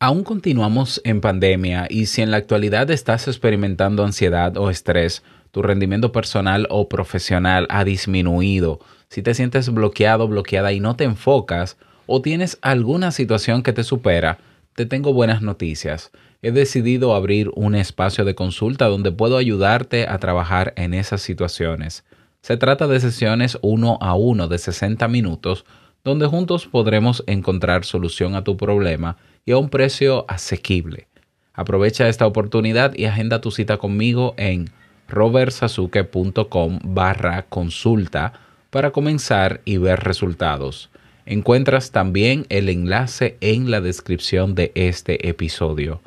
Aún continuamos en pandemia y si en la actualidad estás experimentando ansiedad o estrés, tu rendimiento personal o profesional ha disminuido, si te sientes bloqueado, bloqueada y no te enfocas, o tienes alguna situación que te supera, te tengo buenas noticias. He decidido abrir un espacio de consulta donde puedo ayudarte a trabajar en esas situaciones. Se trata de sesiones uno a uno de 60 minutos donde juntos podremos encontrar solución a tu problema y a un precio asequible. Aprovecha esta oportunidad y agenda tu cita conmigo en robertsazuke.com barra consulta para comenzar y ver resultados. Encuentras también el enlace en la descripción de este episodio.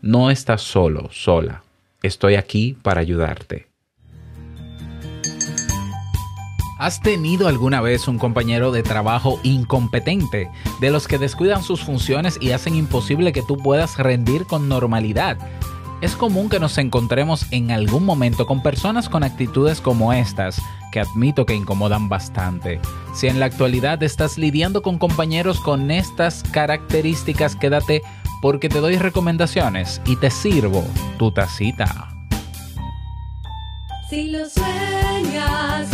No estás solo, sola. Estoy aquí para ayudarte. ¿Has tenido alguna vez un compañero de trabajo incompetente, de los que descuidan sus funciones y hacen imposible que tú puedas rendir con normalidad? Es común que nos encontremos en algún momento con personas con actitudes como estas, que admito que incomodan bastante. Si en la actualidad estás lidiando con compañeros con estas características, quédate porque te doy recomendaciones y te sirvo tu tacita. Si lo sueñas,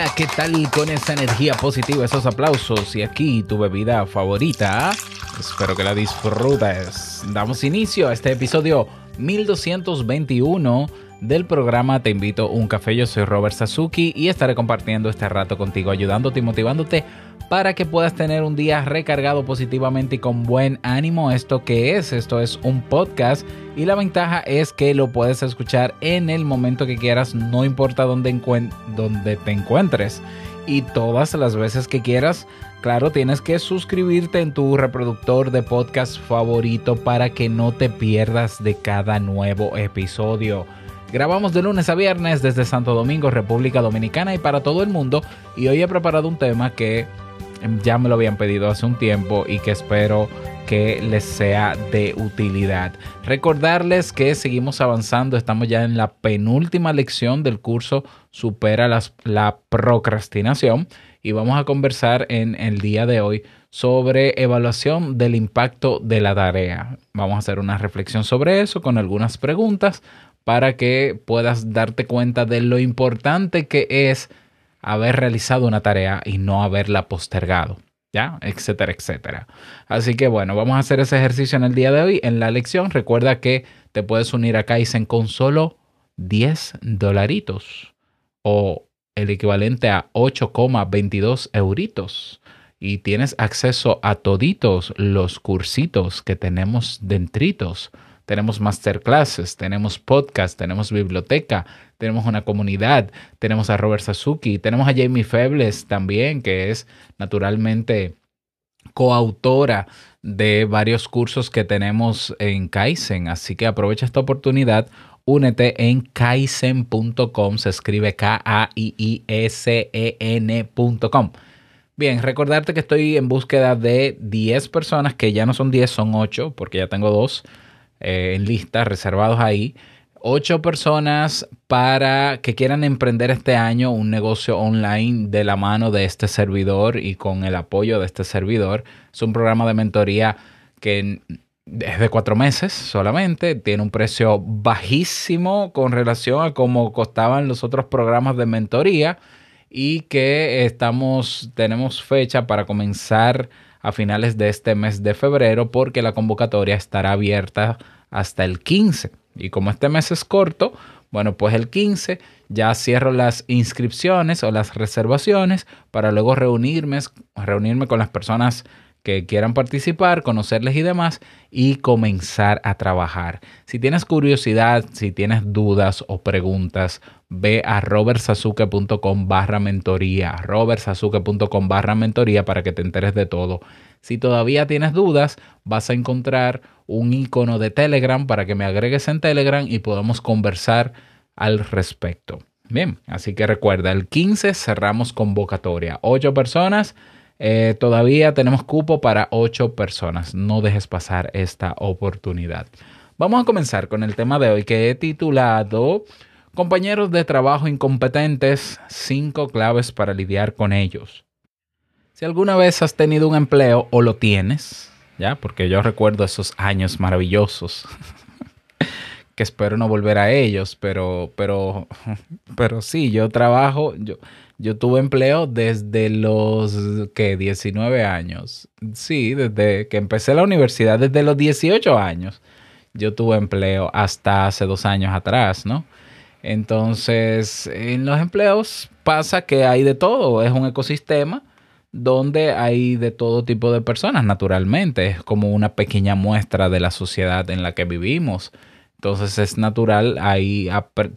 Hola, ¿qué tal con esa energía positiva, esos aplausos y aquí tu bebida favorita? Espero que la disfrutes. Damos inicio a este episodio 1221 del programa Te invito a un café. Yo soy Robert Sasuki y estaré compartiendo este rato contigo, ayudándote y motivándote para que puedas tener un día recargado positivamente y con buen ánimo. ¿Esto que es? Esto es un podcast y la ventaja es que lo puedes escuchar en el momento que quieras, no importa dónde, dónde te encuentres. Y todas las veces que quieras, claro, tienes que suscribirte en tu reproductor de podcast favorito para que no te pierdas de cada nuevo episodio. Grabamos de lunes a viernes desde Santo Domingo, República Dominicana y para todo el mundo. Y hoy he preparado un tema que ya me lo habían pedido hace un tiempo y que espero que les sea de utilidad. Recordarles que seguimos avanzando, estamos ya en la penúltima lección del curso Supera la procrastinación y vamos a conversar en el día de hoy sobre evaluación del impacto de la tarea. Vamos a hacer una reflexión sobre eso con algunas preguntas para que puedas darte cuenta de lo importante que es haber realizado una tarea y no haberla postergado, ¿ya? Etcétera, etcétera. Así que bueno, vamos a hacer ese ejercicio en el día de hoy. En la lección, recuerda que te puedes unir a Kaizen con solo 10 dolaritos o el equivalente a 8,22 euritos. Y tienes acceso a toditos los cursitos que tenemos dentritos tenemos masterclasses, tenemos podcast, tenemos biblioteca, tenemos una comunidad, tenemos a Robert Sasuki, tenemos a Jamie Febles también, que es naturalmente coautora de varios cursos que tenemos en Kaizen. Así que aprovecha esta oportunidad. Únete en kaizen.com, se escribe K-A-I-I-S-E-N.com. Bien, recordarte que estoy en búsqueda de 10 personas, que ya no son 10, son 8, porque ya tengo dos eh, en lista, reservados ahí. Ocho personas para que quieran emprender este año un negocio online de la mano de este servidor y con el apoyo de este servidor. Es un programa de mentoría que es de cuatro meses solamente, tiene un precio bajísimo con relación a cómo costaban los otros programas de mentoría y que estamos, tenemos fecha para comenzar a finales de este mes de febrero porque la convocatoria estará abierta hasta el 15. Y como este mes es corto, bueno, pues el 15 ya cierro las inscripciones o las reservaciones para luego reunirme, reunirme con las personas que quieran participar, conocerles y demás, y comenzar a trabajar. Si tienes curiosidad, si tienes dudas o preguntas, ve a robertsazuke.com barra mentoría, robertsazuke.com barra mentoría para que te enteres de todo. Si todavía tienes dudas, vas a encontrar un icono de Telegram para que me agregues en Telegram y podamos conversar al respecto. Bien, así que recuerda, el 15 cerramos convocatoria. Ocho personas eh, todavía tenemos cupo para ocho personas. No dejes pasar esta oportunidad. Vamos a comenzar con el tema de hoy que he titulado Compañeros de trabajo incompetentes, cinco claves para lidiar con ellos. Si alguna vez has tenido un empleo o lo tienes, ya, porque yo recuerdo esos años maravillosos que espero no volver a ellos, pero, pero, pero sí, yo trabajo, yo, yo tuve empleo desde los, ¿qué? 19 años. Sí, desde que empecé la universidad, desde los 18 años. Yo tuve empleo hasta hace dos años atrás, ¿no? Entonces, en los empleos pasa que hay de todo, es un ecosistema donde hay de todo tipo de personas, naturalmente, es como una pequeña muestra de la sociedad en la que vivimos. Entonces es natural ahí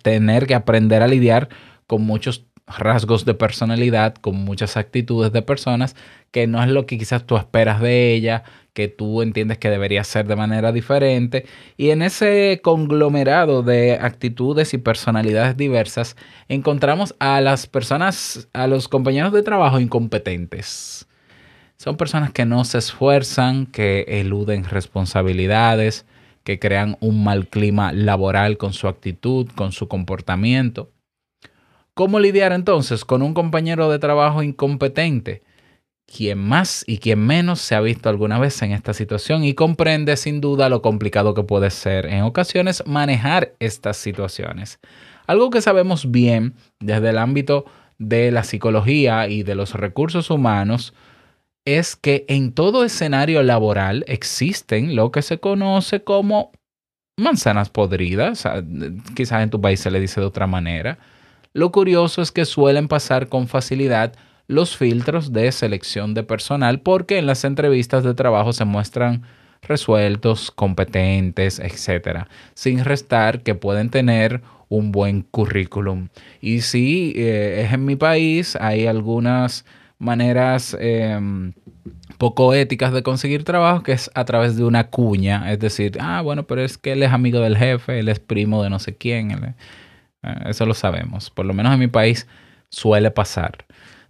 tener que aprender a lidiar con muchos rasgos de personalidad, con muchas actitudes de personas, que no es lo que quizás tú esperas de ella, que tú entiendes que debería ser de manera diferente. Y en ese conglomerado de actitudes y personalidades diversas, encontramos a las personas, a los compañeros de trabajo incompetentes. Son personas que no se esfuerzan, que eluden responsabilidades, que crean un mal clima laboral con su actitud, con su comportamiento. ¿Cómo lidiar entonces con un compañero de trabajo incompetente? Quien más y quien menos se ha visto alguna vez en esta situación y comprende sin duda lo complicado que puede ser en ocasiones manejar estas situaciones. Algo que sabemos bien desde el ámbito de la psicología y de los recursos humanos es que en todo escenario laboral existen lo que se conoce como manzanas podridas, quizás en tu país se le dice de otra manera, lo curioso es que suelen pasar con facilidad los filtros de selección de personal porque en las entrevistas de trabajo se muestran resueltos, competentes, etc. Sin restar que pueden tener un buen currículum. Y si eh, es en mi país, hay algunas maneras em, poco éticas de conseguir trabajo que es a través de una cuña. Es decir, ah, bueno, pero es que él es amigo del jefe, él es primo de no sé quién. Eso lo sabemos. Por lo menos en mi país suele pasar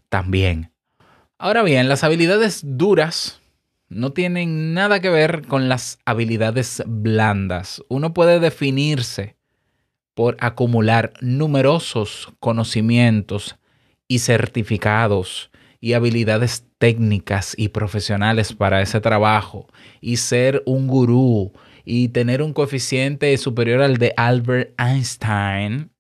también. Ahora bien, las habilidades duras no tienen nada que ver con las habilidades blandas. Uno puede definirse por acumular numerosos conocimientos y certificados y habilidades técnicas y profesionales para ese trabajo y ser un gurú y tener un coeficiente superior al de Albert Einstein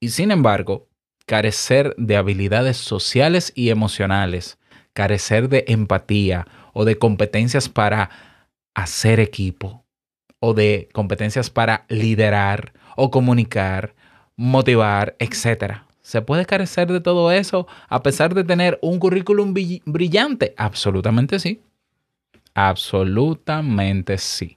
y sin embargo, carecer de habilidades sociales y emocionales, carecer de empatía o de competencias para hacer equipo o de competencias para liderar o comunicar, motivar, etc. ¿Se puede carecer de todo eso a pesar de tener un currículum brillante? Absolutamente sí. Absolutamente sí.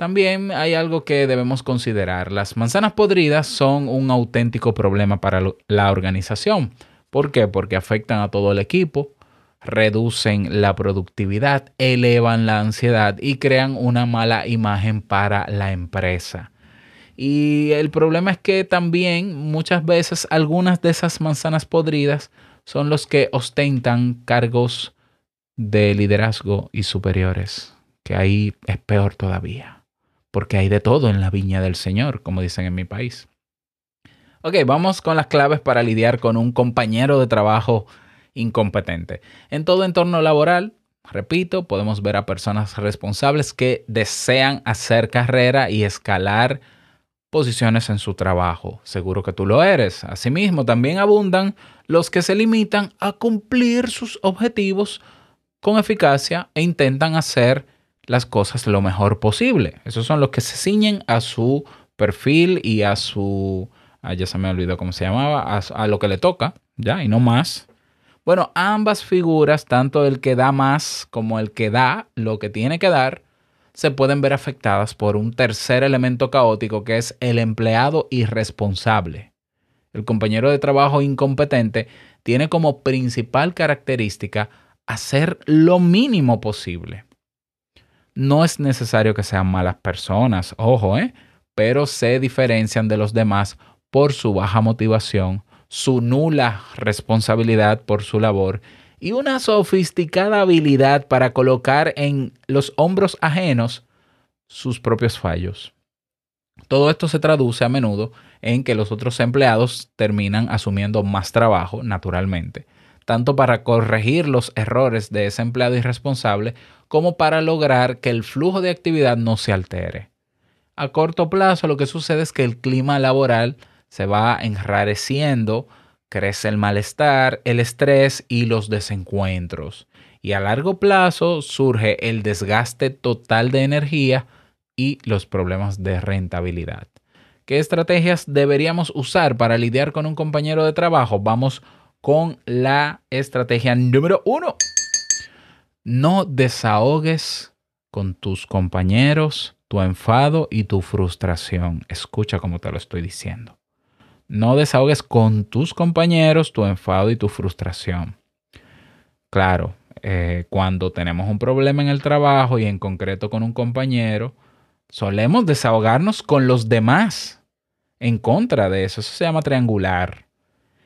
También hay algo que debemos considerar. Las manzanas podridas son un auténtico problema para la organización. ¿Por qué? Porque afectan a todo el equipo, reducen la productividad, elevan la ansiedad y crean una mala imagen para la empresa. Y el problema es que también muchas veces algunas de esas manzanas podridas son los que ostentan cargos de liderazgo y superiores, que ahí es peor todavía porque hay de todo en la viña del Señor, como dicen en mi país. Ok, vamos con las claves para lidiar con un compañero de trabajo incompetente. En todo entorno laboral, repito, podemos ver a personas responsables que desean hacer carrera y escalar posiciones en su trabajo. Seguro que tú lo eres. Asimismo, también abundan los que se limitan a cumplir sus objetivos con eficacia e intentan hacer las cosas lo mejor posible. Esos son los que se ciñen a su perfil y a su... Ya se me olvidó cómo se llamaba, a, a lo que le toca, ya, y no más. Bueno, ambas figuras, tanto el que da más como el que da lo que tiene que dar, se pueden ver afectadas por un tercer elemento caótico que es el empleado irresponsable. El compañero de trabajo incompetente tiene como principal característica hacer lo mínimo posible. No es necesario que sean malas personas, ojo, ¿eh? pero se diferencian de los demás por su baja motivación, su nula responsabilidad por su labor y una sofisticada habilidad para colocar en los hombros ajenos sus propios fallos. Todo esto se traduce a menudo en que los otros empleados terminan asumiendo más trabajo, naturalmente, tanto para corregir los errores de ese empleado irresponsable como para lograr que el flujo de actividad no se altere. A corto plazo lo que sucede es que el clima laboral se va enrareciendo, crece el malestar, el estrés y los desencuentros. Y a largo plazo surge el desgaste total de energía y los problemas de rentabilidad. ¿Qué estrategias deberíamos usar para lidiar con un compañero de trabajo? Vamos con la estrategia número uno. No desahogues con tus compañeros tu enfado y tu frustración. Escucha como te lo estoy diciendo. No desahogues con tus compañeros tu enfado y tu frustración. Claro, eh, cuando tenemos un problema en el trabajo y en concreto con un compañero, solemos desahogarnos con los demás en contra de eso. Eso se llama triangular.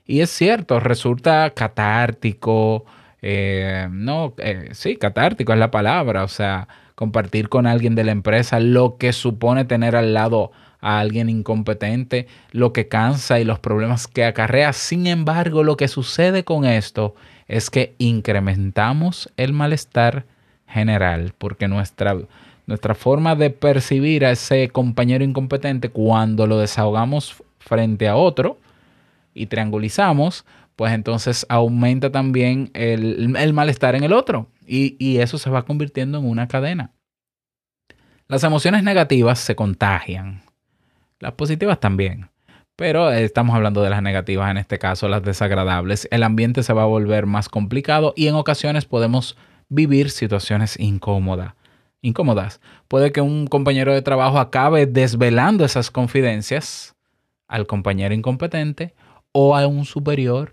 Y es cierto, resulta catártico. Eh, no, eh, sí, catártico es la palabra. O sea, compartir con alguien de la empresa lo que supone tener al lado a alguien incompetente, lo que cansa y los problemas que acarrea. Sin embargo, lo que sucede con esto es que incrementamos el malestar general porque nuestra, nuestra forma de percibir a ese compañero incompetente cuando lo desahogamos frente a otro y triangulizamos, pues entonces aumenta también el, el malestar en el otro y, y eso se va convirtiendo en una cadena. Las emociones negativas se contagian las positivas también. Pero estamos hablando de las negativas, en este caso las desagradables. El ambiente se va a volver más complicado y en ocasiones podemos vivir situaciones incómodas. Incómodas. Puede que un compañero de trabajo acabe desvelando esas confidencias al compañero incompetente o a un superior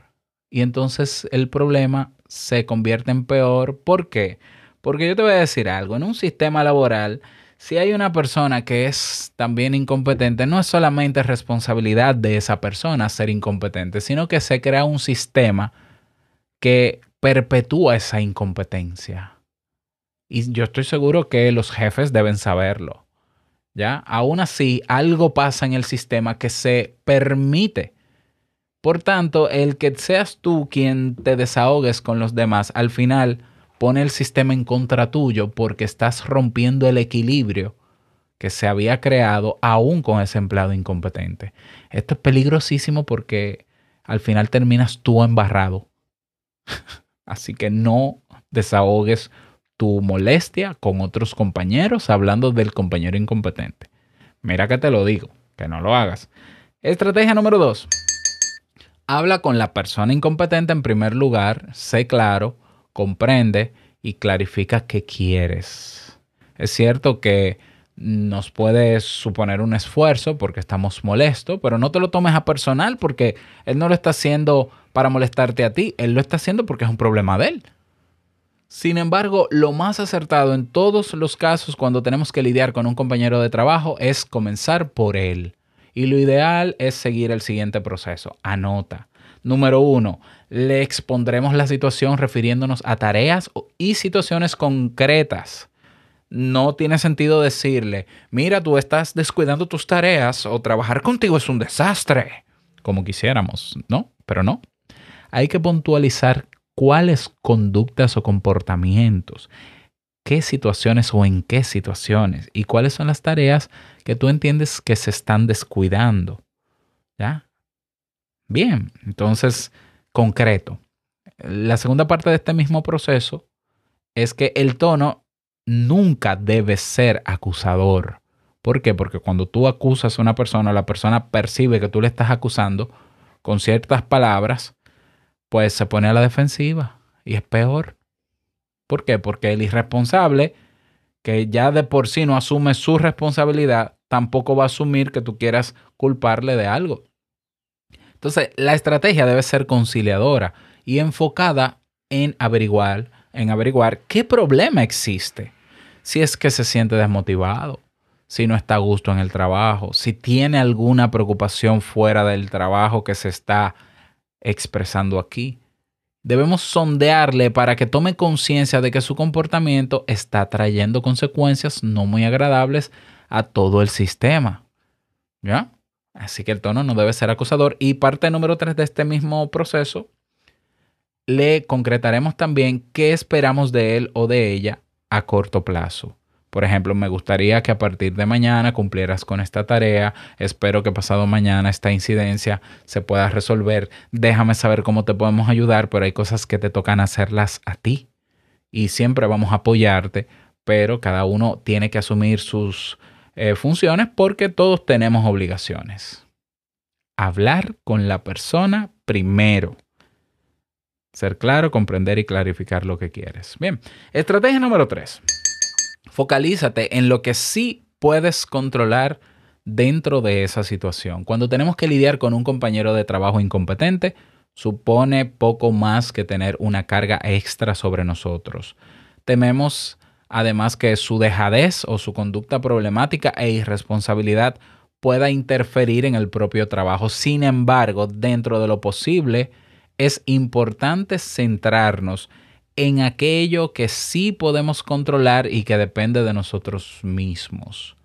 y entonces el problema se convierte en peor. ¿Por qué? Porque yo te voy a decir algo, en un sistema laboral si hay una persona que es también incompetente, no es solamente responsabilidad de esa persona ser incompetente, sino que se crea un sistema que perpetúa esa incompetencia. Y yo estoy seguro que los jefes deben saberlo. ¿Ya? Aún así, algo pasa en el sistema que se permite. Por tanto, el que seas tú quien te desahogues con los demás, al final pone el sistema en contra tuyo porque estás rompiendo el equilibrio que se había creado aún con ese empleado incompetente. Esto es peligrosísimo porque al final terminas tú embarrado. Así que no desahogues tu molestia con otros compañeros hablando del compañero incompetente. Mira que te lo digo, que no lo hagas. Estrategia número dos. Habla con la persona incompetente en primer lugar, sé claro, comprende y clarifica qué quieres. Es cierto que nos puede suponer un esfuerzo porque estamos molestos, pero no te lo tomes a personal porque él no lo está haciendo para molestarte a ti, él lo está haciendo porque es un problema de él. Sin embargo, lo más acertado en todos los casos cuando tenemos que lidiar con un compañero de trabajo es comenzar por él. Y lo ideal es seguir el siguiente proceso. Anota. Número uno, le expondremos la situación refiriéndonos a tareas y situaciones concretas. No tiene sentido decirle, mira, tú estás descuidando tus tareas o trabajar contigo es un desastre, como quisiéramos, ¿no? Pero no. Hay que puntualizar cuáles conductas o comportamientos, qué situaciones o en qué situaciones y cuáles son las tareas que tú entiendes que se están descuidando. ¿Ya? Bien, entonces, concreto. La segunda parte de este mismo proceso es que el tono nunca debes ser acusador. ¿Por qué? Porque cuando tú acusas a una persona, la persona percibe que tú le estás acusando con ciertas palabras, pues se pone a la defensiva y es peor. ¿Por qué? Porque el irresponsable, que ya de por sí no asume su responsabilidad, tampoco va a asumir que tú quieras culparle de algo. Entonces, la estrategia debe ser conciliadora y enfocada en averiguar, en averiguar qué problema existe. Si es que se siente desmotivado, si no está a gusto en el trabajo, si tiene alguna preocupación fuera del trabajo que se está expresando aquí. Debemos sondearle para que tome conciencia de que su comportamiento está trayendo consecuencias no muy agradables a todo el sistema. ¿Ya? Así que el tono no debe ser acusador. Y parte número tres de este mismo proceso, le concretaremos también qué esperamos de él o de ella a corto plazo. Por ejemplo, me gustaría que a partir de mañana cumplieras con esta tarea. Espero que pasado mañana esta incidencia se pueda resolver. Déjame saber cómo te podemos ayudar, pero hay cosas que te tocan hacerlas a ti. Y siempre vamos a apoyarte, pero cada uno tiene que asumir sus eh, funciones porque todos tenemos obligaciones. Hablar con la persona primero. Ser claro, comprender y clarificar lo que quieres. Bien, estrategia número tres. Focalízate en lo que sí puedes controlar dentro de esa situación. Cuando tenemos que lidiar con un compañero de trabajo incompetente, supone poco más que tener una carga extra sobre nosotros. Tememos además que su dejadez o su conducta problemática e irresponsabilidad pueda interferir en el propio trabajo. Sin embargo, dentro de lo posible, es importante centrarnos en aquello que sí podemos controlar y que depende de nosotros mismos.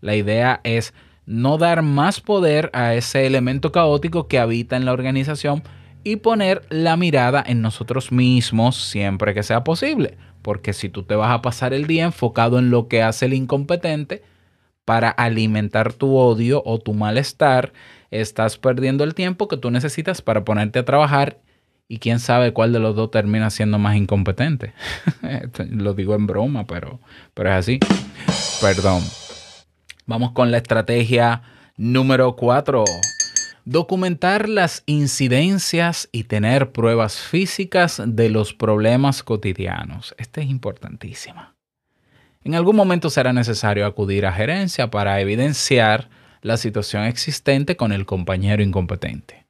La idea es no dar más poder a ese elemento caótico que habita en la organización y poner la mirada en nosotros mismos siempre que sea posible. Porque si tú te vas a pasar el día enfocado en lo que hace el incompetente para alimentar tu odio o tu malestar, estás perdiendo el tiempo que tú necesitas para ponerte a trabajar y quién sabe cuál de los dos termina siendo más incompetente. lo digo en broma, pero, pero es así. Perdón. Vamos con la estrategia número 4. Documentar las incidencias y tener pruebas físicas de los problemas cotidianos. Esta es importantísima. En algún momento será necesario acudir a gerencia para evidenciar la situación existente con el compañero incompetente,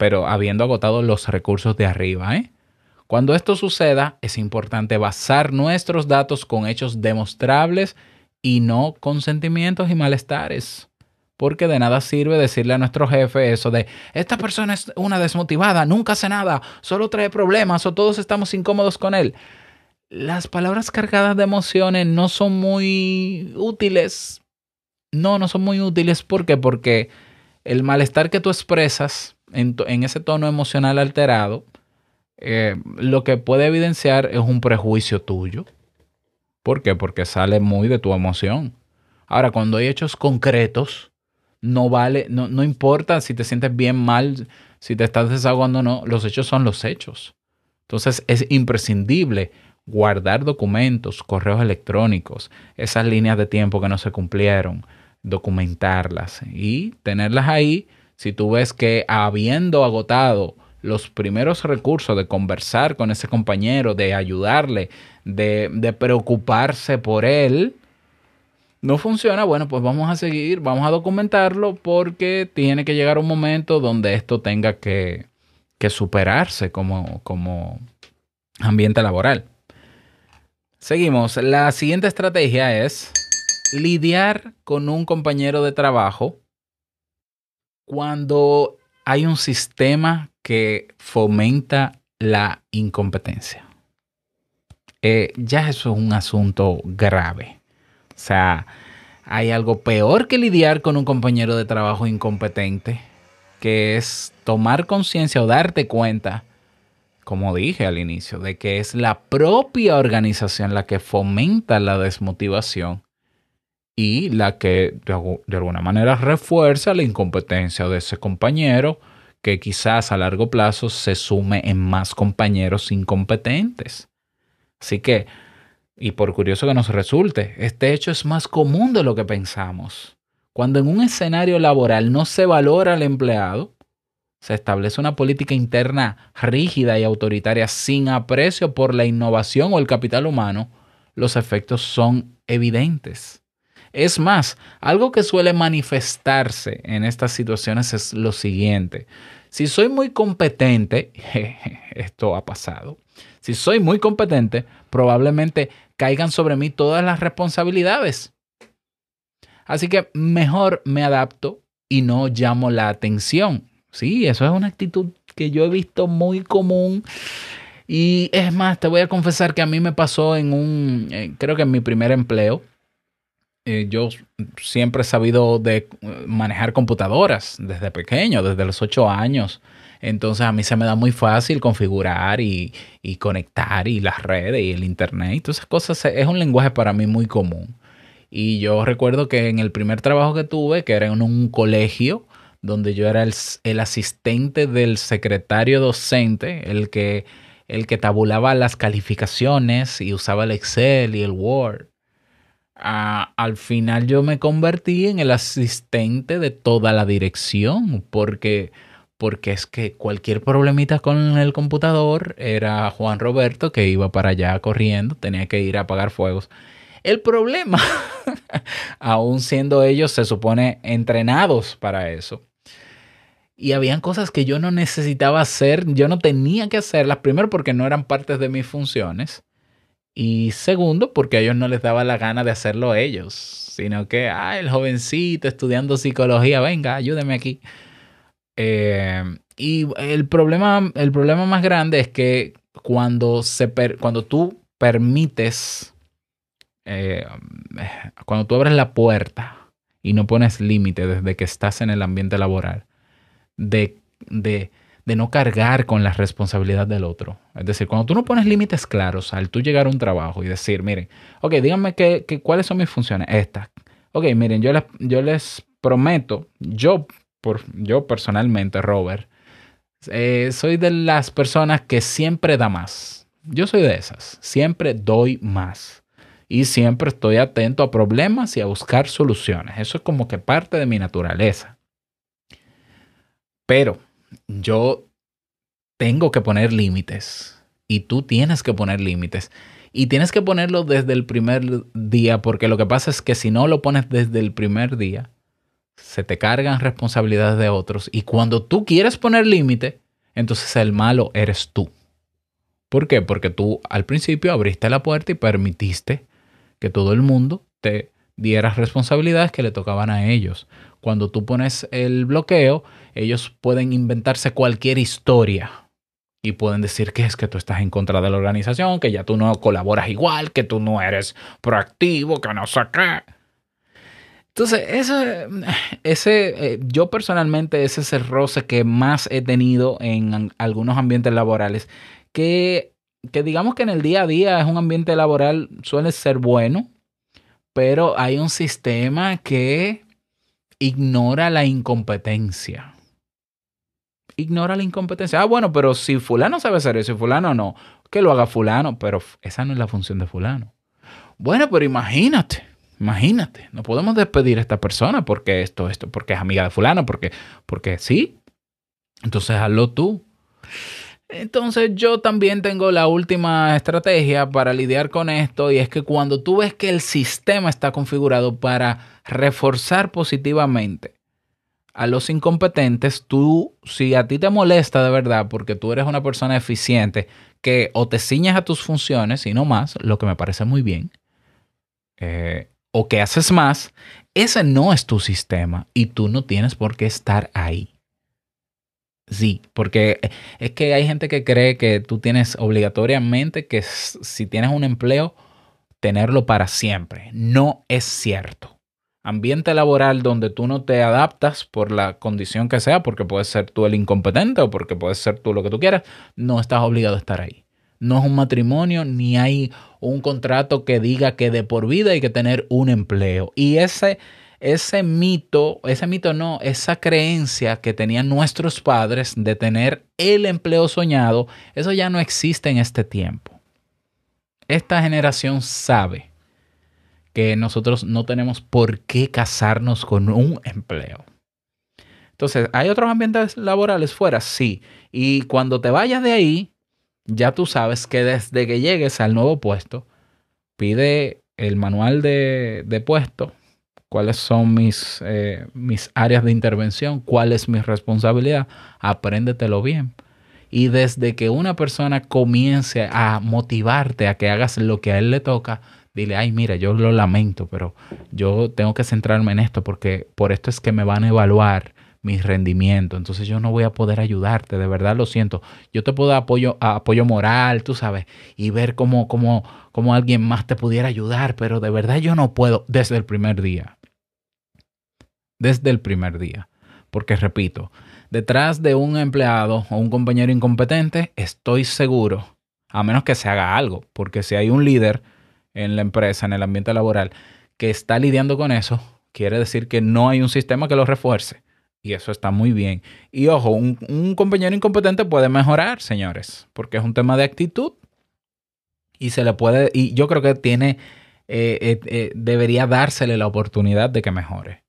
pero habiendo agotado los recursos de arriba. ¿eh? Cuando esto suceda, es importante basar nuestros datos con hechos demostrables y no con sentimientos y malestares porque de nada sirve decirle a nuestro jefe eso de, esta persona es una desmotivada, nunca hace nada, solo trae problemas o todos estamos incómodos con él. Las palabras cargadas de emociones no son muy útiles. No, no son muy útiles. ¿Por qué? Porque el malestar que tú expresas en, ese tono emocional alterado, eh, lo que puede evidenciar es un prejuicio tuyo. ¿Por qué? Porque sale muy de tu emoción. Ahora, cuando hay hechos concretos, no vale, no, no importa si te sientes bien, mal, si te estás desahogando o no, los hechos son los hechos. Entonces es imprescindible guardar documentos, correos electrónicos, esas líneas de tiempo que no se cumplieron, documentarlas y tenerlas ahí. Si tú ves que habiendo agotado los primeros recursos de conversar con ese compañero, de ayudarle, de, preocuparse por él, no funciona, bueno, pues vamos a seguir, vamos a documentarlo porque tiene que llegar un momento donde esto tenga que, superarse como, como ambiente laboral. Seguimos. La siguiente estrategia es lidiar con un compañero de trabajo cuando hay un sistema que fomenta la incompetencia. Eh, ya eso es un asunto grave. O sea, hay algo peor que lidiar con un compañero de trabajo incompetente, que es tomar conciencia o darte cuenta, como dije al inicio, de que es la propia organización la que fomenta la desmotivación y la que de, alguna manera refuerza la incompetencia de ese compañero que quizás a largo plazo se sume en más compañeros incompetentes. Así que y por curioso que nos resulte, este hecho es más común de lo que pensamos. Cuando en un escenario laboral no se valora al empleado, se establece una política interna rígida y autoritaria sin aprecio por la innovación o el capital humano, los efectos son evidentes. Es más, algo que suele manifestarse en estas situaciones es lo siguiente. Si soy muy competente, esto ha pasado, si soy muy competente, probablemente caigan sobre mí todas las responsabilidades. Así que mejor me adapto y no llamo la atención. Sí, eso es una actitud que yo he visto muy común. Y es más, te voy a confesar que a mí me pasó en un, eh, creo que en mi primer empleo. Eh, yo siempre he sabido de eh, manejar computadoras desde pequeño, desde los ocho años. Entonces a mí se me da muy fácil configurar y, y conectar y las redes y el internet y todas esas cosas. Es un lenguaje para mí muy común. Y yo recuerdo que en el primer trabajo que tuve, que era en un colegio, donde yo era el, asistente del secretario docente, el que, el que tabulaba las calificaciones y usaba el Excel y el Word. Al final yo me convertí en el asistente de toda la dirección, porque, porque es que cualquier problemita con el computador era Juan Roberto que iba para allá corriendo, tenía que ir a apagar fuegos. El problema, aún siendo ellos, se supone entrenados para eso, y habían cosas que yo no necesitaba hacer, yo no tenía que hacerlas, primero porque no eran partes de mis funciones y segundo porque a ellos no les daba la gana de hacerlo ellos, sino que, ah, el jovencito estudiando psicología, venga, ayúdeme aquí. Eh, y el problema, el problema más grande es que cuando, se cuando tú permites, eh, cuando tú abres la puerta y no pones límite desde que estás en el ambiente laboral, de, de, de no cargar con la responsabilidad del otro. Es decir, cuando tú no pones límites claros al tú llegar a un trabajo y decir, miren, ok, díganme que, cuáles son mis funciones, estas. Ok, miren, yo les, yo les prometo, yo, por, yo personalmente, Robert, eh, soy de las personas que siempre da más. Yo soy de esas, siempre doy más. Y siempre estoy atento a problemas y a buscar soluciones. Eso es como que parte de mi naturaleza. Pero yo tengo que poner límites y tú tienes que poner límites. Y tienes que ponerlo desde el primer día, porque lo que pasa es que si no lo pones desde el primer día, se te cargan responsabilidades de otros. Y cuando tú quieres poner límite, entonces el malo eres tú. ¿Por qué? Porque tú al principio abriste la puerta y permitiste que todo el mundo te diera responsabilidades que le tocaban a ellos. Cuando tú pones el bloqueo, ellos pueden inventarse cualquier historia y pueden decir que es que tú estás en contra de la organización, que ya tú no colaboras igual, que tú no eres proactivo, que no sé qué. Entonces, ese, ese, eh, yo personalmente, ese es el roce que más he tenido en algunos ambientes laborales, que, que digamos que en el día a día es un ambiente laboral, suele ser bueno, pero hay un sistema que ignora la incompetencia. Ignora la incompetencia. Ah, bueno, pero si fulano sabe hacer eso y fulano no, que lo haga fulano, pero esa no es la función de fulano. Bueno, pero imagínate, imagínate, no podemos despedir a esta persona porque esto, esto, porque es amiga de fulano, porque, porque sí. Entonces hazlo tú. Entonces yo también tengo la última estrategia para lidiar con esto y es que cuando tú ves que el sistema está configurado para reforzar positivamente a los incompetentes, tú, si a ti te molesta de verdad porque tú eres una persona eficiente que o te ciñas a tus funciones y no más, lo que me parece muy bien, eh, o que haces más, ese no es tu sistema y tú no tienes por qué estar ahí. Sí, porque es que hay gente que cree que tú tienes obligatoriamente que si tienes un empleo, tenerlo para siempre. No es cierto. Ambiente laboral donde tú no te adaptas por la condición que sea, porque puedes ser tú el incompetente o porque puedes ser tú lo que tú quieras, no estás obligado a estar ahí. No es un matrimonio ni hay un contrato que diga que de por vida hay que tener un empleo. Y ese ese mito, ese mito no, esa creencia que tenían nuestros padres de tener el empleo soñado, eso ya no existe en este tiempo. esta generación sabe que nosotros no tenemos por qué casarnos con un empleo. Entonces, ¿hay otros ambientes laborales fuera? Sí. Y cuando te vayas de ahí, ya tú sabes que desde que llegues al nuevo puesto, pide el manual de, de puesto, cuáles son mis, eh, mis áreas de intervención, cuál es mi responsabilidad, apréndetelo bien. Y desde que una persona comience a motivarte a que hagas lo que a él le toca, dile, ay, mira, yo lo lamento, pero yo tengo que centrarme en esto porque por esto es que me van a evaluar mi rendimiento. Entonces yo no voy a poder ayudarte, de verdad lo siento. Yo te puedo dar apoyo, apoyo moral, tú sabes, y ver cómo, cómo, cómo alguien más te pudiera ayudar, pero de verdad yo no puedo desde el primer día. Desde el primer día. Porque repito, detrás de un empleado o un compañero incompetente, estoy seguro, a menos que se haga algo, porque si hay un líder en la empresa, en el ambiente laboral, que está lidiando con eso, quiere decir que no hay un sistema que lo refuerce. Y eso está muy bien. Y ojo, un, compañero incompetente puede mejorar, señores, porque es un tema de actitud. Y se le puede, y yo creo que tiene, eh, eh, eh, debería dársele la oportunidad de que mejore.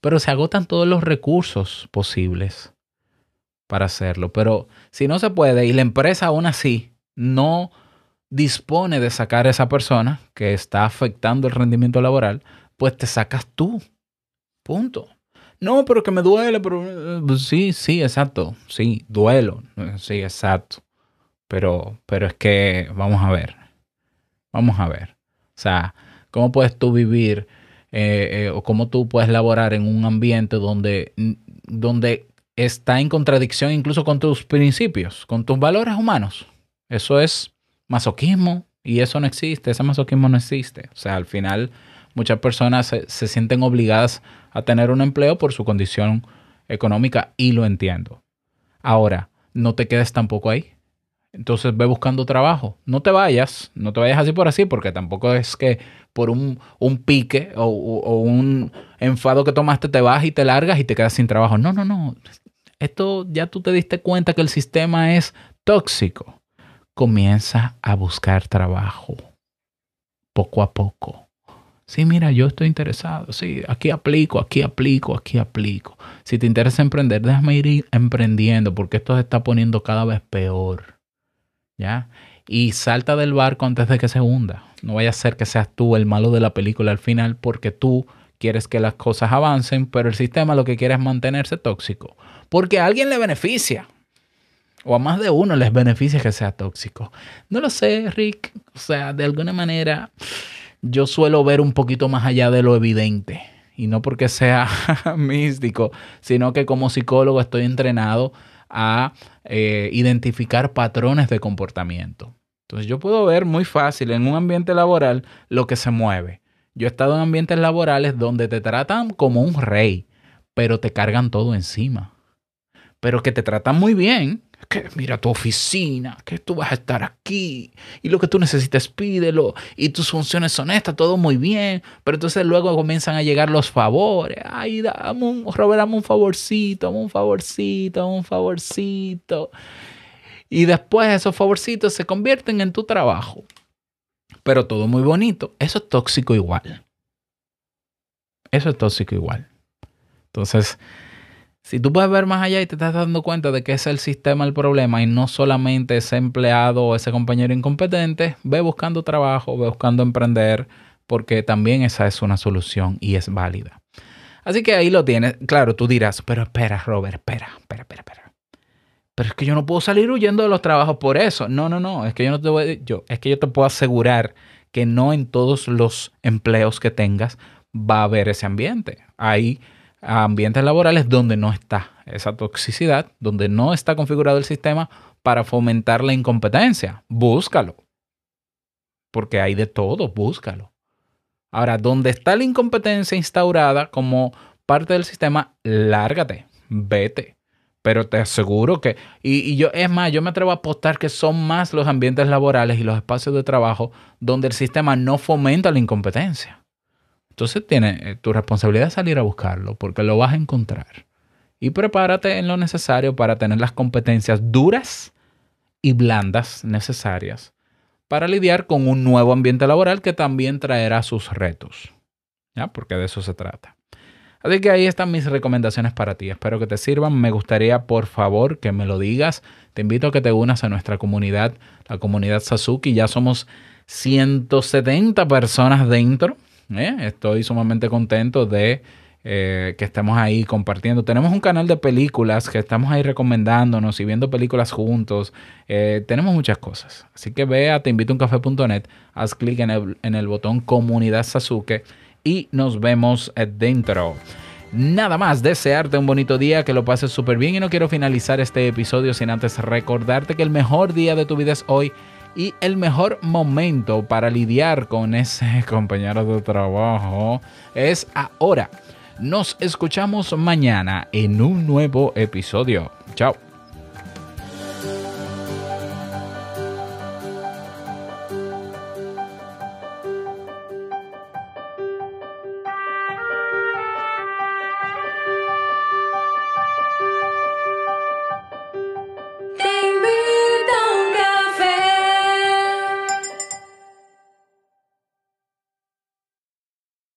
Pero se agotan todos los recursos posibles para hacerlo. Pero si no se puede y la empresa aún así no dispone de sacar a esa persona que está afectando el rendimiento laboral, pues te sacas tú. Punto. No, pero que me duele, pero pues sí, sí, exacto. Sí, duelo. Sí, exacto. Pero, pero es que, vamos a ver. Vamos a ver. O sea, ¿cómo puedes tú vivir eh, eh, o cómo tú puedes laborar en un ambiente donde, donde está en contradicción incluso con tus principios, con tus valores humanos. Eso es masoquismo y eso no existe, ese masoquismo no existe. O sea, al final muchas personas se, se sienten obligadas a tener un empleo por su condición económica y lo entiendo. Ahora, no te quedes tampoco ahí. Entonces ve buscando trabajo. No te vayas, no te vayas así por así, porque tampoco es que por un, un pique o, un enfado que tomaste te vas y te largas y te quedas sin trabajo. No, no, no esto ya tú te diste cuenta que el sistema es tóxico. Comienza a buscar trabajo poco a poco. Sí, mira, yo estoy interesado. Sí, aquí aplico, aquí aplico, aquí aplico. Si te interesa emprender, déjame ir emprendiendo porque esto se está poniendo cada vez peor. ¿Ya? Y salta del barco antes de que se hunda. No vaya a ser que seas tú el malo de la película al final porque tú quieres que las cosas avancen, pero el sistema lo que quiere es mantenerse tóxico porque a alguien le beneficia. O a más de uno les beneficia que sea tóxico. No lo sé, Rick. O sea, de alguna manera yo suelo ver un poquito más allá de lo evidente. Y no porque sea místico, sino que como psicólogo estoy entrenado a eh, identificar patrones de comportamiento. Entonces yo puedo ver muy fácil en un ambiente laboral lo que se mueve. Yo he estado en ambientes laborales donde te tratan como un rey, pero te cargan todo encima pero que te tratan muy bien, que mira tu oficina, que tú vas a estar aquí y lo que tú necesites pídelo y tus funciones son estas, todo muy bien, pero entonces luego comienzan a llegar los favores, ay, dame un, Robert, dame un favorcito, dame un favorcito, dame un favorcito. Y después esos favorcitos se convierten en tu trabajo. Pero todo muy bonito. Eso es tóxico igual. Eso es tóxico igual. Entonces, si tú puedes ver más allá y te estás dando cuenta de que es el sistema el problema y no solamente ese empleado o ese compañero incompetente, ve buscando trabajo, ve buscando emprender, porque también esa es una solución y es válida. Así que ahí lo tienes. Claro, tú dirás, pero espera, Robert, espera, espera, espera, espera. Pero es que yo no puedo salir huyendo de los trabajos por eso. No, no, no. Es que yo no te voy, yo, es que yo te puedo asegurar que no en todos los empleos que tengas va a haber ese ambiente. Hay a ambientes laborales donde no está esa toxicidad, donde no está configurado el sistema para fomentar la incompetencia. Búscalo. Porque hay de todo, búscalo. Ahora, donde está la incompetencia instaurada como parte del sistema, lárgate, vete. Pero te aseguro que, y, y, yo, es más, yo me atrevo a apostar que son más los ambientes laborales y los espacios de trabajo donde el sistema no fomenta la incompetencia. Entonces tiene eh, tu responsabilidad salir a buscarlo porque lo vas a encontrar. Y prepárate en lo necesario para tener las competencias duras y blandas necesarias para lidiar con un nuevo ambiente laboral que también traerá sus retos. ¿Ya? Porque de eso se trata. Así que ahí están mis recomendaciones para ti. Espero que te sirvan. Me gustaría, por favor, que me lo digas. Te invito a que te unas a nuestra comunidad, la comunidad Sasuki. Ya somos 170 personas dentro. ¿Eh? Estoy sumamente contento de eh, que estemos ahí compartiendo. Tenemos un canal de películas que estamos ahí recomendándonos y viendo películas juntos. Eh, tenemos muchas cosas. Así que ve a teinvitouncafe.net, haz clic en el, en el botón Comunidad Sasuke y nos vemos dentro. Nada más, desearte un bonito día, que lo pases súper bien y no quiero finalizar este episodio sin antes recordarte que el mejor día de tu vida es hoy y el mejor momento para lidiar con ese compañero de trabajo es ahora. Nos escuchamos mañana en un nuevo episodio. Chao.